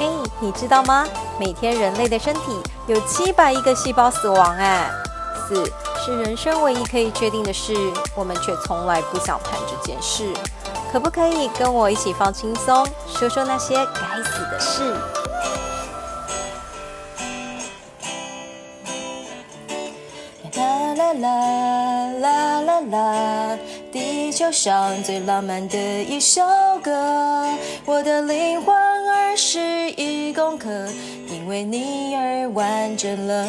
嘿，你知道吗？每天人类的身体有七百亿个细胞死亡，哎，死是人生唯一可以确定的事，我们却从来不想谈这件事。可不可以跟我一起放轻松，说说那些该死的事？啦啦啦啦啦啦，地球上最浪漫的一首歌，我的灵魂二十一公克，因为你而完整了，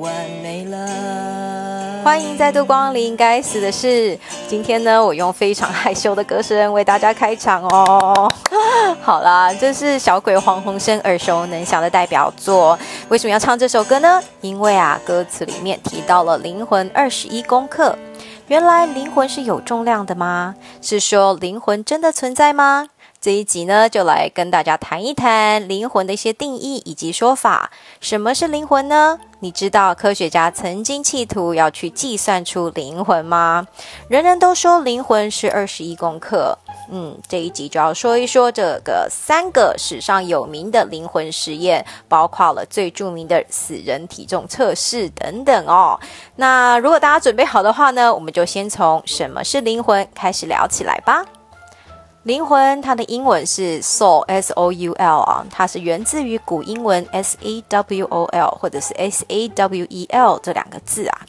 完美了。欢迎再度光临《该死的事》。今天呢，我用非常害羞的歌声为大家开场哦。好啦，这是小鬼黄鸿升耳熟能详的代表作。为什么要唱这首歌呢？因为啊，歌词里面提到了灵魂二十一公克。原来灵魂是有重量的吗？是说灵魂真的存在吗？这一集呢，就来跟大家谈一谈灵魂的一些定义以及说法。什么是灵魂呢？你知道科学家曾经企图要去计算出灵魂吗？人人都说灵魂是二十一公克。嗯，这一集就要说一说这个三个史上有名的灵魂实验，包括了最著名的死人体重测试等等哦。那如果大家准备好的话呢，我们就先从什么是灵魂开始聊起来吧。灵魂，它的英文是 soul，s o u l 啊，它是源自于古英文 s a w o l 或者是 s a w e l 这两个字啊，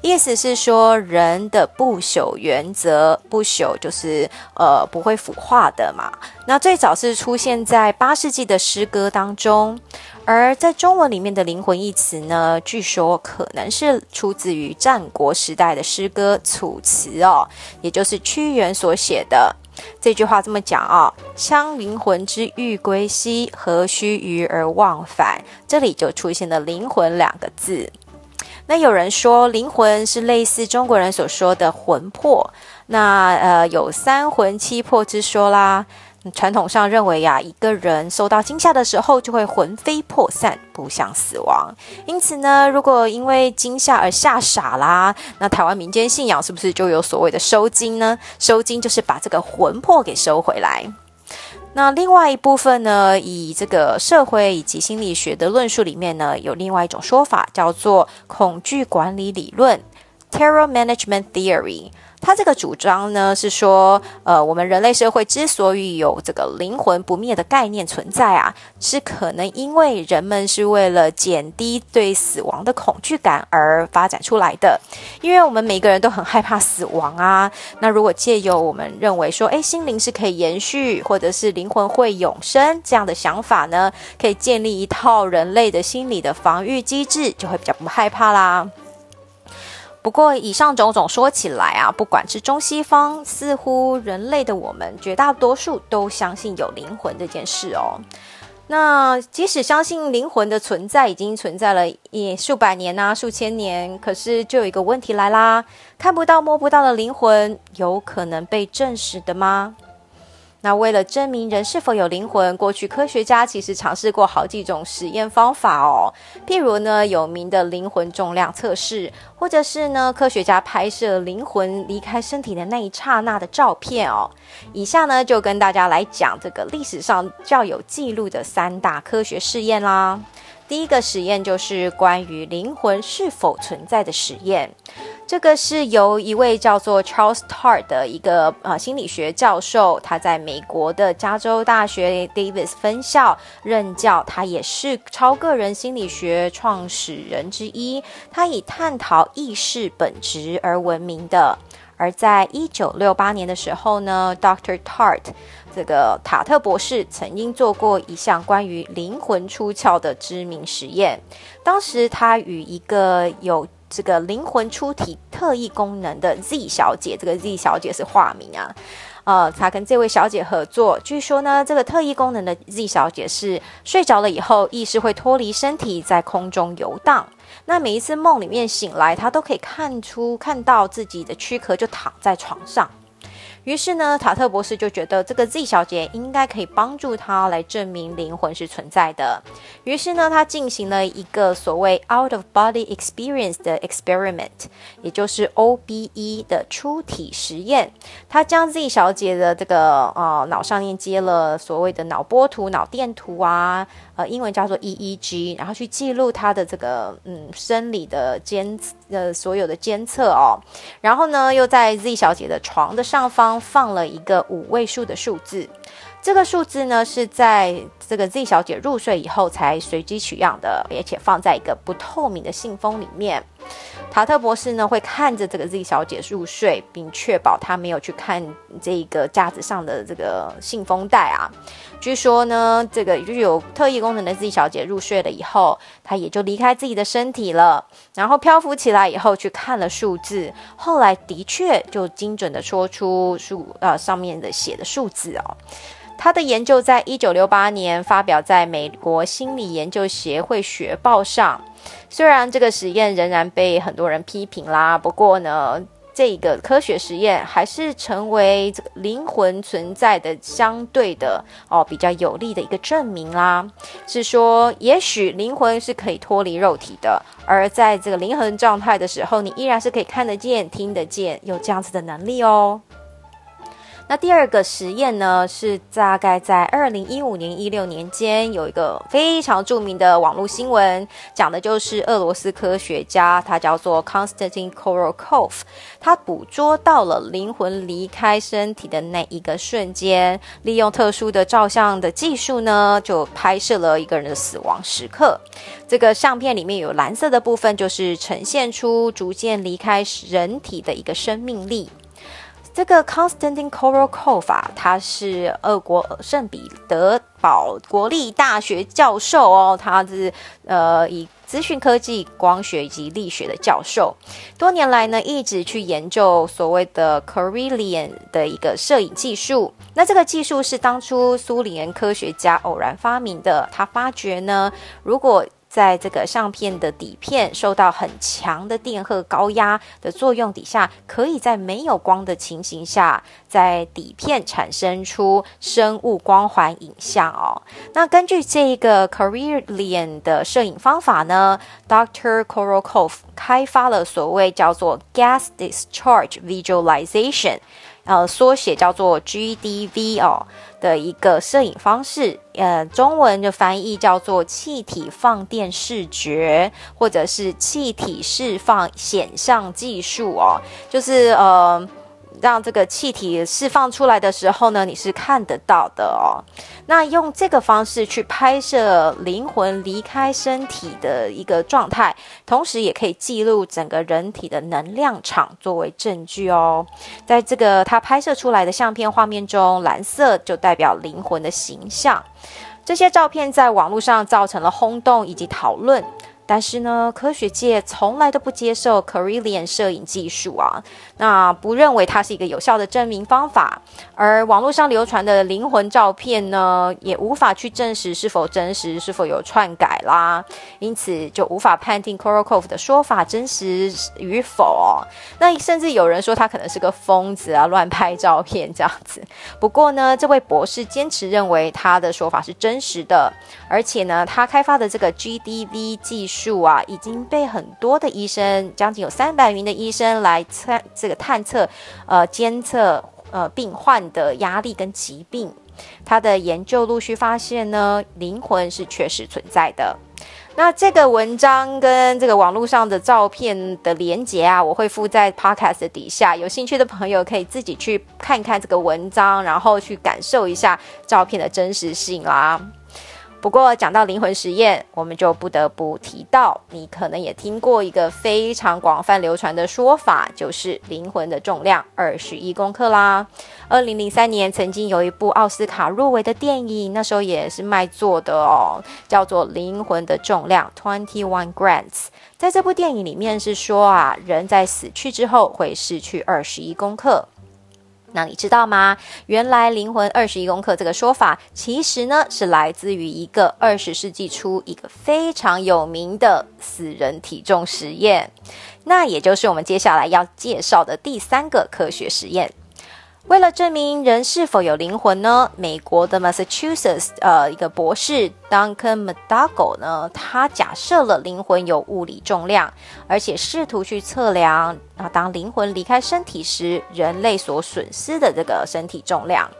意思是说人的不朽原则，不朽就是呃不会腐化的嘛。那最早是出现在八世纪的诗歌当中，而在中文里面的灵魂一词呢，据说可能是出自于战国时代的诗歌《楚辞》哦，也就是屈原所写的。这句话这么讲啊，相灵魂之欲归兮，何须鱼而忘返？这里就出现了“灵魂”两个字。那有人说，灵魂是类似中国人所说的魂魄，那呃有三魂七魄之说啦。传统上认为呀，一个人受到惊吓的时候，就会魂飞魄散，不想死亡。因此呢，如果因为惊吓而吓傻啦，那台湾民间信仰是不是就有所谓的收惊呢？收惊就是把这个魂魄给收回来。那另外一部分呢，以这个社会以及心理学的论述里面呢，有另外一种说法，叫做恐惧管理理论 （Terror Management Theory）。他这个主张呢，是说，呃，我们人类社会之所以有这个灵魂不灭的概念存在啊，是可能因为人们是为了减低对死亡的恐惧感而发展出来的。因为我们每个人都很害怕死亡啊，那如果借由我们认为说，诶，心灵是可以延续，或者是灵魂会永生这样的想法呢，可以建立一套人类的心理的防御机制，就会比较不害怕啦。不过，以上种种说起来啊，不管是中西方，似乎人类的我们绝大多数都相信有灵魂这件事哦。那即使相信灵魂的存在已经存在了也数百年呐，数千年，可是就有一个问题来啦：看不到、摸不到的灵魂，有可能被证实的吗？那为了证明人是否有灵魂，过去科学家其实尝试过好几种实验方法哦。譬如呢，有名的灵魂重量测试，或者是呢，科学家拍摄灵魂离开身体的那一刹那的照片哦。以下呢，就跟大家来讲这个历史上较有记录的三大科学试验啦。第一个实验就是关于灵魂是否存在的实验。这个是由一位叫做 Charles Tart 的一个呃心理学教授，他在美国的加州大学 Davis 分校任教，他也是超个人心理学创始人之一。他以探讨意识本质而闻名的。而在一九六八年的时候呢，Dr. Tart 这个塔特博士曾经做过一项关于灵魂出窍的知名实验。当时他与一个有这个灵魂出体特异功能的 Z 小姐，这个 Z 小姐是化名啊，呃，他跟这位小姐合作。据说呢，这个特异功能的 Z 小姐是睡着了以后，意识会脱离身体，在空中游荡。那每一次梦里面醒来，她都可以看出看到自己的躯壳就躺在床上。于是呢，塔特博士就觉得这个 Z 小姐应该可以帮助他来证明灵魂是存在的。于是呢，他进行了一个所谓 out of body experience 的 experiment，也就是 OBE 的出体实验。他将 Z 小姐的这个呃脑上面接了所谓的脑波图、脑电图啊。呃，英文叫做 EEG，然后去记录他的这个嗯生理的监呃所有的监测哦，然后呢又在 Z 小姐的床的上方放了一个五位数的数字。这个数字呢，是在这个 Z 小姐入睡以后才随机取样的，而且放在一个不透明的信封里面。塔特博士呢会看着这个 Z 小姐入睡，并确保她没有去看这个架子上的这个信封袋啊。据说呢，这个具有特异功能的 Z 小姐入睡了以后，她也就离开自己的身体了，然后漂浮起来以后去看了数字，后来的确就精准的说出数呃上面的写的数字哦。他的研究在一九六八年发表在美国心理研究协会学报上。虽然这个实验仍然被很多人批评啦，不过呢，这个科学实验还是成为这个灵魂存在的相对的哦比较有力的一个证明啦。是说，也许灵魂是可以脱离肉体的，而在这个灵魂状态的时候，你依然是可以看得见、听得见，有这样子的能力哦。那第二个实验呢，是大概在二零一五年、一六年间，有一个非常著名的网络新闻，讲的就是俄罗斯科学家，他叫做 Konstantin Korokov，他捕捉到了灵魂离开身体的那一个瞬间，利用特殊的照相的技术呢，就拍摄了一个人的死亡时刻。这个相片里面有蓝色的部分，就是呈现出逐渐离开人体的一个生命力。这个 Konstantin Korokov 啊，他是俄国圣彼得堡国立大学教授哦，他是呃以资讯科技、光学以及力学的教授，多年来呢一直去研究所谓的 c o r e l i a n 的一个摄影技术。那这个技术是当初苏联科学家偶然发明的，他发觉呢，如果在这个相片的底片受到很强的电荷高压的作用底下，可以在没有光的情形下，在底片产生出生物光环影像哦。那根据这个 c o r e l i a n 的摄影方法呢，Dr. Korokov 开发了所谓叫做 Gas Discharge Visualization。呃，缩写叫做 GDV 哦的一个摄影方式，呃，中文的翻译叫做气体放电视觉，或者是气体释放显像技术哦，就是呃。让这个气体释放出来的时候呢，你是看得到的哦。那用这个方式去拍摄灵魂离开身体的一个状态，同时也可以记录整个人体的能量场作为证据哦。在这个他拍摄出来的相片画面中，蓝色就代表灵魂的形象。这些照片在网络上造成了轰动以及讨论。但是呢，科学界从来都不接受 c o r e l i a n 摄影技术啊，那不认为它是一个有效的证明方法。而网络上流传的灵魂照片呢，也无法去证实是否真实，是否有篡改啦，因此就无法判定 Korokov 的说法真实与否。那甚至有人说他可能是个疯子啊，乱拍照片这样子。不过呢，这位博士坚持认为他的说法是真实的，而且呢，他开发的这个 GDV 技术。啊，已经被很多的医生，将近有三百名的医生来测这个探测，呃，监测呃病患的压力跟疾病。他的研究陆续发现呢，灵魂是确实存在的。那这个文章跟这个网络上的照片的连接啊，我会附在 podcast 底下，有兴趣的朋友可以自己去看看这个文章，然后去感受一下照片的真实性啦。不过讲到灵魂实验，我们就不得不提到，你可能也听过一个非常广泛流传的说法，就是灵魂的重量二十一公克啦。二零零三年曾经有一部奥斯卡入围的电影，那时候也是卖座的哦，叫做《灵魂的重量 Twenty One Grams》。在这部电影里面是说啊，人在死去之后会失去二十一公克。那你知道吗？原来灵魂二十一公克这个说法，其实呢是来自于一个二十世纪初一个非常有名的死人体重实验。那也就是我们接下来要介绍的第三个科学实验。为了证明人是否有灵魂呢，美国的 Massachusetts 呃一个博士 Duncan Madago 呢，他假设了灵魂有物理重量，而且试图去测量啊，当灵魂离开身体时，人类所损失的这个身体重量。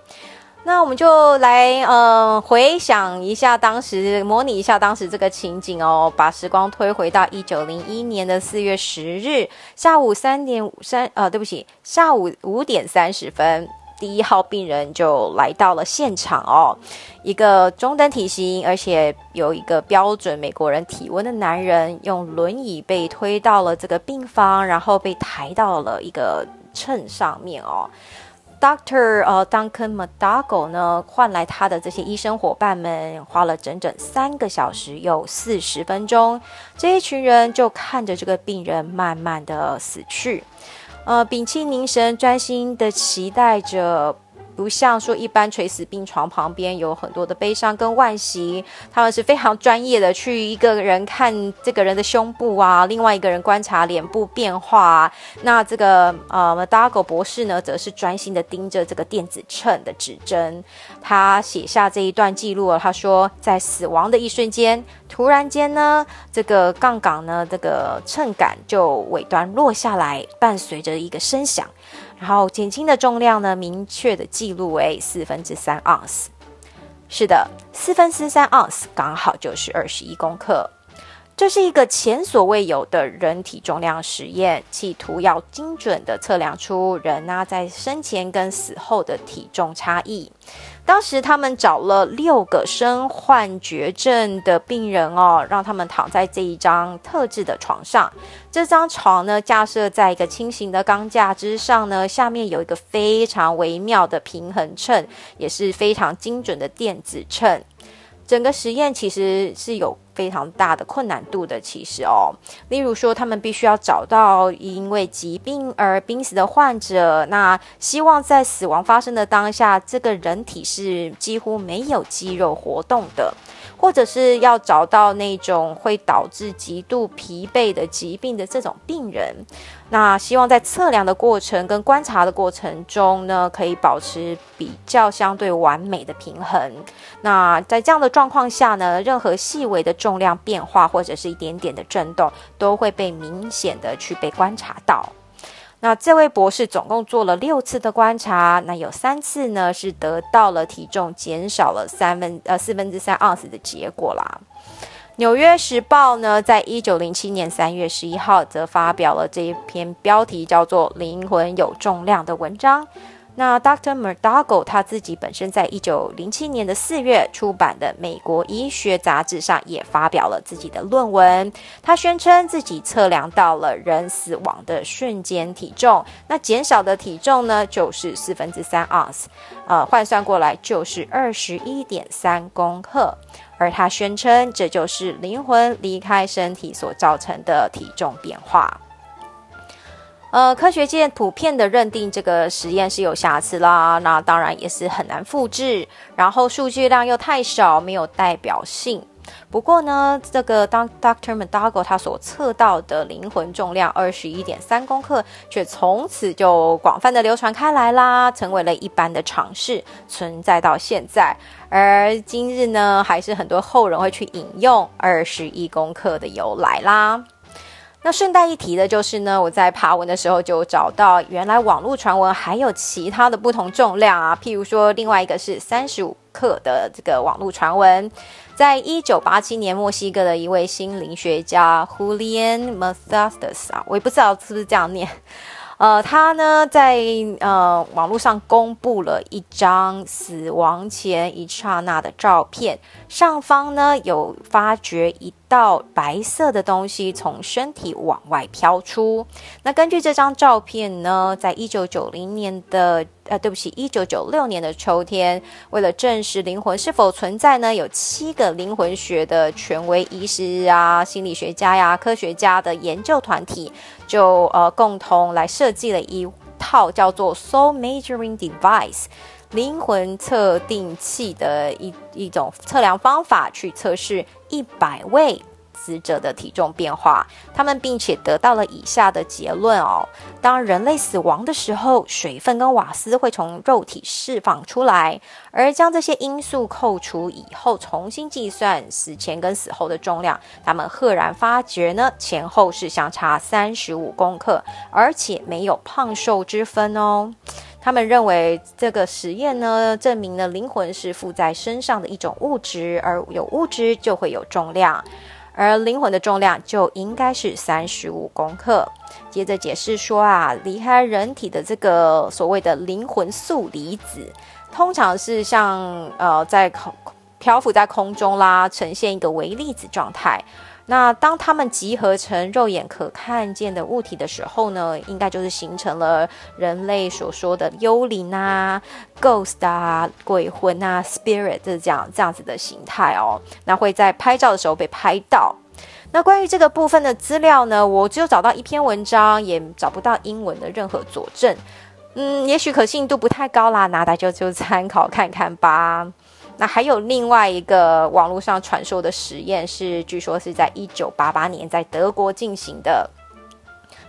那我们就来呃回想一下当时，模拟一下当时这个情景哦，把时光推回到一九零一年的四月十日下午三点三呃，对不起，下午五点三十分，第一号病人就来到了现场哦，一个中等体型，而且有一个标准美国人体温的男人，用轮椅被推到了这个病房，然后被抬到了一个秤上面哦。Doctor 呃，Duncan Madago 呢，换来他的这些医生伙伴们，花了整整三个小时又四十分钟，这一群人就看着这个病人慢慢的死去，呃，屏气凝神，专心的期待着。不像说一般垂死病床旁边有很多的悲伤跟惋惜，他们是非常专业的去一个人看这个人的胸部啊，另外一个人观察脸部变化。那这个呃 d a g o 博士呢，则是专心的盯着这个电子秤的指针。他写下这一段记录了，他说，在死亡的一瞬间，突然间呢，这个杠杆呢，这个秤杆就尾端落下来，伴随着一个声响。然后减轻的重量呢，明确的记录为四分之三盎司。是的，四分之三盎司刚好就是二十一公克。这是一个前所未有的人体重量实验，企图要精准的测量出人啊在生前跟死后的体重差异。当时他们找了六个身患绝症的病人哦，让他们躺在这一张特制的床上。这张床呢架设在一个轻型的钢架之上呢，下面有一个非常微妙的平衡秤，也是非常精准的电子秤。整个实验其实是有非常大的困难度的，其实哦，例如说，他们必须要找到因为疾病而濒死的患者，那希望在死亡发生的当下，这个人体是几乎没有肌肉活动的。或者是要找到那种会导致极度疲惫的疾病的这种病人，那希望在测量的过程跟观察的过程中呢，可以保持比较相对完美的平衡。那在这样的状况下呢，任何细微的重量变化或者是一点点的震动，都会被明显的去被观察到。那这位博士总共做了六次的观察，那有三次呢是得到了体重减少了三分呃四分之三盎司的结果啦。纽约时报呢，在一九零七年三月十一号则发表了这一篇标题叫做《灵魂有重量》的文章。那 Dr. McDougall 他自己本身在一九零七年的四月出版的《美国医学杂志》上也发表了自己的论文。他宣称自己测量到了人死亡的瞬间体重，那减少的体重呢就是四分之三盎司，呃，换算过来就是二十一点三公克。而他宣称这就是灵魂离开身体所造成的体重变化。呃，科学界普遍的认定这个实验是有瑕疵啦，那当然也是很难复制，然后数据量又太少，没有代表性。不过呢，这个当 Dr. McDougall 他所测到的灵魂重量二十一点三公克，却从此就广泛的流传开来啦，成为了一般的常识，存在到现在。而今日呢，还是很多后人会去引用二十一公克的由来啦。那顺带一提的就是呢，我在爬文的时候就找到，原来网络传闻还有其他的不同重量啊，譬如说另外一个是三十五克的这个网络传闻，在一九八七年，墨西哥的一位心灵学家 Julian Mathestas 啊，我也不知道是不是这样念。呃，他呢在呃网络上公布了一张死亡前一刹那的照片，上方呢有发觉一道白色的东西从身体往外飘出。那根据这张照片呢，在一九九零年的呃，对不起，一九九六年的秋天，为了证实灵魂是否存在呢，有七个灵魂学的权威医师啊、心理学家呀、科学家的研究团体。就呃共同来设计了一套叫做 Soul Measuring Device 灵魂测定器的一一种测量方法，去测试一百位死者的体重变化。他们并且得到了以下的结论哦：当人类死亡的时候，水分跟瓦斯会从肉体释放出来，而将这些因素扣除以后，重新计算死前跟死后的重量，他们赫然发觉呢，前后是相差三十五公克，而且没有胖瘦之分哦。他们认为这个实验呢，证明了灵魂是附在身上的一种物质，而有物质就会有重量，而灵魂的重量就应该是三十五公克。接着解释说啊，离开人体的这个所谓的灵魂素离子，通常是像呃在空漂浮在空中啦，呈现一个微粒子状态。那当它们集合成肉眼可看见的物体的时候呢，应该就是形成了人类所说的幽灵啊、ghost 啊、鬼魂啊、spirit 这样这样子的形态哦。那会在拍照的时候被拍到。那关于这个部分的资料呢，我只有找到一篇文章，也找不到英文的任何佐证。嗯，也许可信度不太高啦，拿来就就参考看看吧。那还有另外一个网络上传说的实验，是据说是在一九八八年在德国进行的。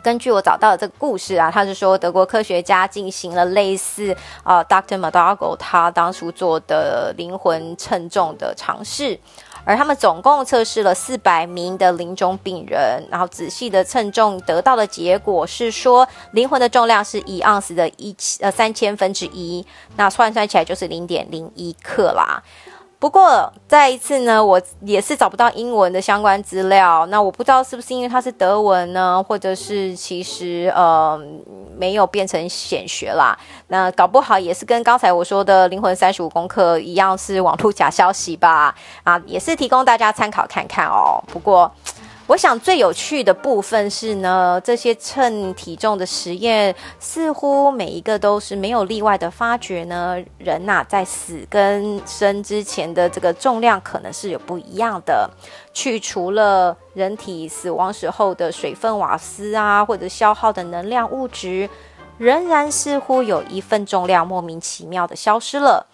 根据我找到的这个故事啊，他是说德国科学家进行了类似啊，Dr. m a d a g o 他当初做的灵魂称重的尝试。而他们总共测试了四百名的临终病人，然后仔细的称重，得到的结果是说，灵魂的重量是一盎司的一千呃三千分之一，那换算起来就是零点零一克啦。不过再一次呢，我也是找不到英文的相关资料。那我不知道是不是因为它是德文呢，或者是其实呃没有变成显学啦。那搞不好也是跟刚才我说的灵魂三十五功课一样，是网络假消息吧？啊，也是提供大家参考看看哦。不过。我想最有趣的部分是呢，这些称体重的实验似乎每一个都是没有例外的发觉呢，人呐在死跟生之前的这个重量可能是有不一样的。去除了人体死亡时候的水分、瓦斯啊，或者消耗的能量物质，仍然似乎有一份重量莫名其妙的消失了。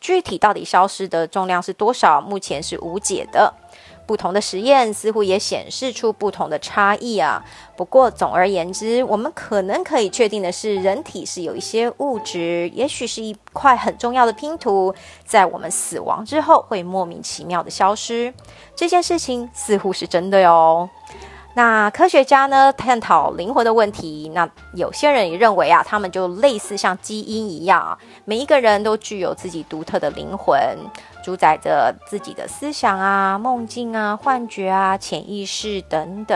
具体到底消失的重量是多少，目前是无解的。不同的实验似乎也显示出不同的差异啊。不过总而言之，我们可能可以确定的是，人体是有一些物质，也许是一块很重要的拼图，在我们死亡之后会莫名其妙的消失。这件事情似乎是真的哟。那科学家呢探讨灵魂的问题，那有些人也认为啊，他们就类似像基因一样，每一个人都具有自己独特的灵魂。主宰着自己的思想啊、梦境啊、幻觉啊、潜意识等等。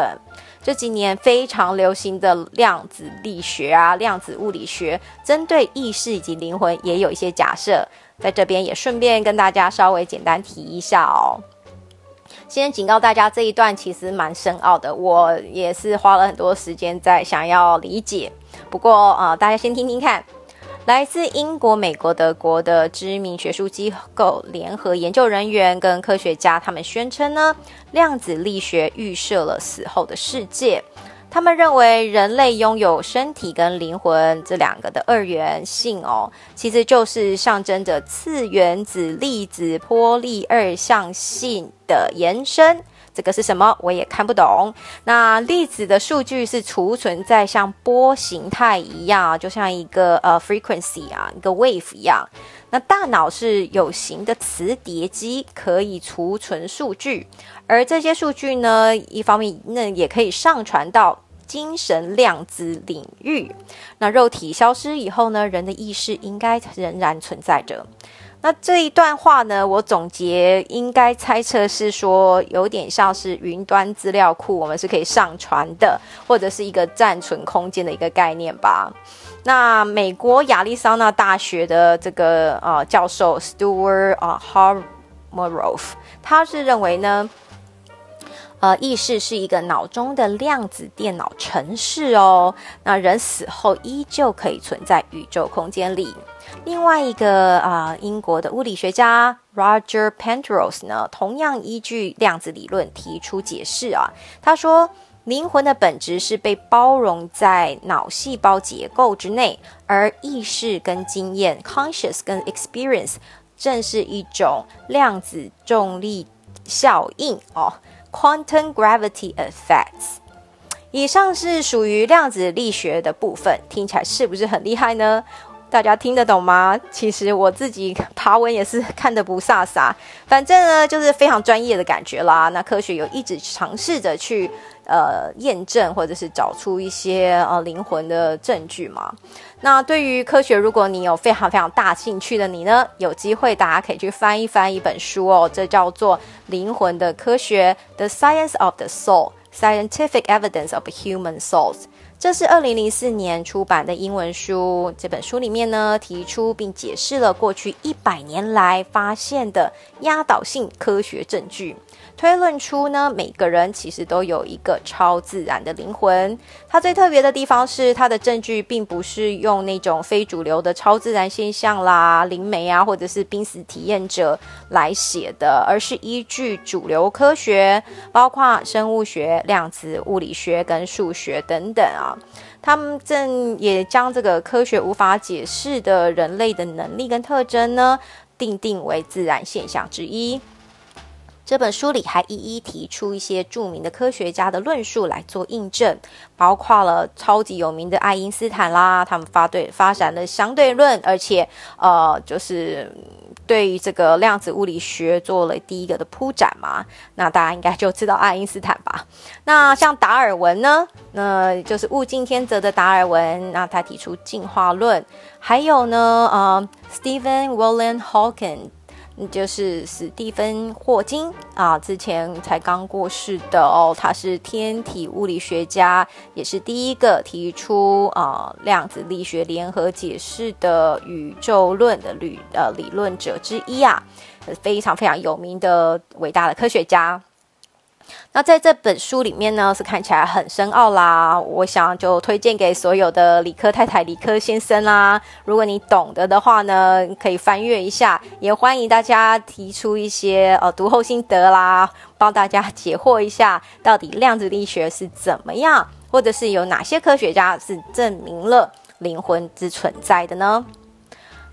这几年非常流行的量子力学啊、量子物理学，针对意识以及灵魂也有一些假设。在这边也顺便跟大家稍微简单提一下哦。先警告大家，这一段其实蛮深奥的，我也是花了很多时间在想要理解。不过啊，大家先听听看。来自英国、美国、德国的知名学术机构联合研究人员跟科学家，他们宣称呢，量子力学预设了死后的世界。他们认为人类拥有身体跟灵魂这两个的二元性哦，其实就是象征着次原子粒子波粒二象性的延伸。这个是什么？我也看不懂。那粒子的数据是储存在像波形态一样，就像一个呃 frequency 啊，一个 wave 一样。那大脑是有形的磁碟机，可以储存数据。而这些数据呢，一方面那也可以上传到精神量子领域。那肉体消失以后呢，人的意识应该仍然存在着。那这一段话呢，我总结应该猜测是说，有点像是云端资料库，我们是可以上传的，或者是一个暂存空间的一个概念吧。那美国亚利桑那大学的这个呃教授 Stuart 啊 Harmoroff，他是认为呢。呃，意识是一个脑中的量子电脑程式哦。那人死后依旧可以存在宇宙空间里。另外一个啊，英国的物理学家 Roger Penrose 呢，同样依据量子理论提出解释啊。他说，灵魂的本质是被包容在脑细胞结构之内，而意识跟经验 （conscious） 跟 experience 正是一种量子重力效应哦。quantum gravity effects。以上是属于量子力学的部分，听起来是不是很厉害呢？大家听得懂吗？其实我自己爬文也是 看得不飒飒，反正呢就是非常专业的感觉啦。那科学有一直尝试着去呃验证或者是找出一些呃灵魂的证据嘛。那对于科学，如果你有非常非常大兴趣的你呢，有机会大家可以去翻一翻一本书哦，这叫做《灵魂的科学》（The Science of the Soul: Scientific Evidence of Human Souls）。这是二零零四年出版的英文书。这本书里面呢，提出并解释了过去一百年来发现的压倒性科学证据。推论出呢，每个人其实都有一个超自然的灵魂。它最特别的地方是，它的证据并不是用那种非主流的超自然现象啦、灵媒啊，或者是濒死体验者来写的，而是依据主流科学，包括生物学、量子物理学跟数学等等啊。他们正也将这个科学无法解释的人类的能力跟特征呢，定定为自然现象之一。这本书里还一一提出一些著名的科学家的论述来做印证，包括了超级有名的爱因斯坦啦，他们发对发展了相对论，而且呃，就是对于这个量子物理学做了第一个的铺展嘛。那大家应该就知道爱因斯坦吧？那像达尔文呢，那就是物竞天择的达尔文，那他提出进化论，还有呢，呃，Stephen William Hawking。就是史蒂芬·霍金啊，之前才刚过世的哦，他是天体物理学家，也是第一个提出啊量子力学联合解释的宇宙论的理呃理论者之一啊，非常非常有名的伟大的科学家。那在这本书里面呢，是看起来很深奥啦。我想就推荐给所有的理科太太、理科先生啦。如果你懂得的话呢，可以翻阅一下。也欢迎大家提出一些呃读后心得啦，帮大家解惑一下，到底量子力学是怎么样，或者是有哪些科学家是证明了灵魂之存在的呢？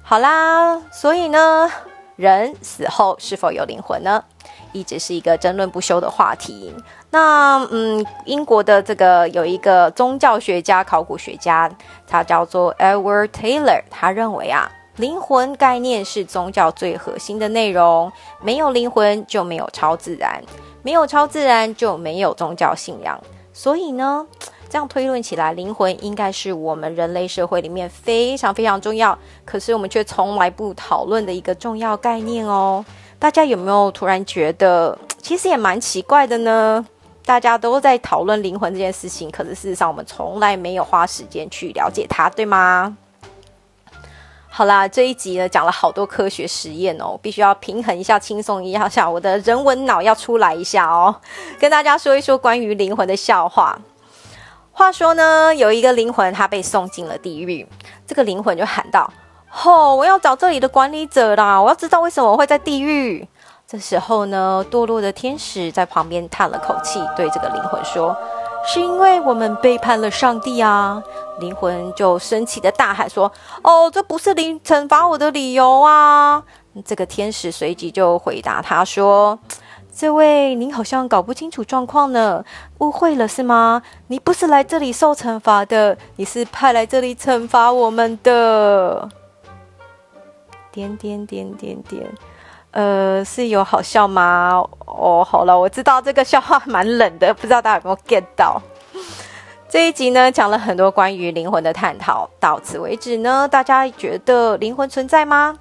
好啦，所以呢，人死后是否有灵魂呢？一直是一个争论不休的话题。那嗯，英国的这个有一个宗教学家、考古学家，他叫做 Edward Taylor。他认为啊，灵魂概念是宗教最核心的内容。没有灵魂就没有超自然，没有超自然就没有宗教信仰。所以呢，这样推论起来，灵魂应该是我们人类社会里面非常非常重要，可是我们却从来不讨论的一个重要概念哦。大家有没有突然觉得，其实也蛮奇怪的呢？大家都在讨论灵魂这件事情，可是事实上我们从来没有花时间去了解它，对吗？好啦，这一集呢讲了好多科学实验哦，必须要平衡一下，轻松一下，我的人文脑要出来一下哦，跟大家说一说关于灵魂的笑话。话说呢，有一个灵魂，他被送进了地狱，这个灵魂就喊道。吼！我要找这里的管理者啦！我要知道为什么我会在地狱。这时候呢，堕落的天使在旁边叹了口气，对这个灵魂说：“是因为我们背叛了上帝啊！”灵魂就生气的大喊说：“哦，这不是灵惩罚我的理由啊！”这个天使随即就回答他说：“这位，您好像搞不清楚状况呢，误会了是吗？你不是来这里受惩罚的，你是派来这里惩罚我们的。”点点点点点，呃，是有好笑吗？哦，好了，我知道这个笑话蛮冷的，不知道大家有没有 get 到。这一集呢，讲了很多关于灵魂的探讨。到此为止呢，大家觉得灵魂存在吗？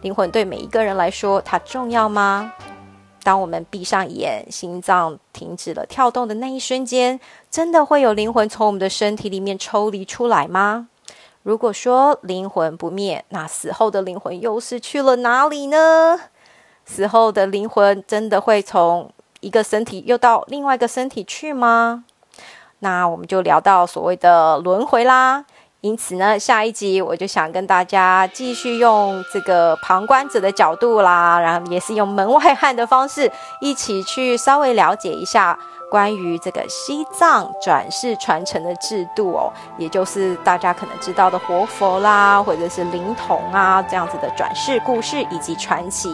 灵魂对每一个人来说，它重要吗？当我们闭上眼，心脏停止了跳动的那一瞬间，真的会有灵魂从我们的身体里面抽离出来吗？如果说灵魂不灭，那死后的灵魂又是去了哪里呢？死后的灵魂真的会从一个身体又到另外一个身体去吗？那我们就聊到所谓的轮回啦。因此呢，下一集我就想跟大家继续用这个旁观者的角度啦，然后也是用门外汉的方式，一起去稍微了解一下。关于这个西藏转世传承的制度哦，也就是大家可能知道的活佛啦，或者是灵童啊这样子的转世故事以及传奇，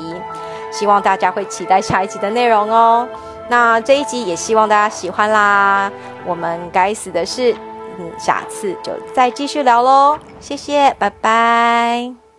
希望大家会期待下一集的内容哦。那这一集也希望大家喜欢啦。我们该死的是，下次就再继续聊喽。谢谢，拜拜。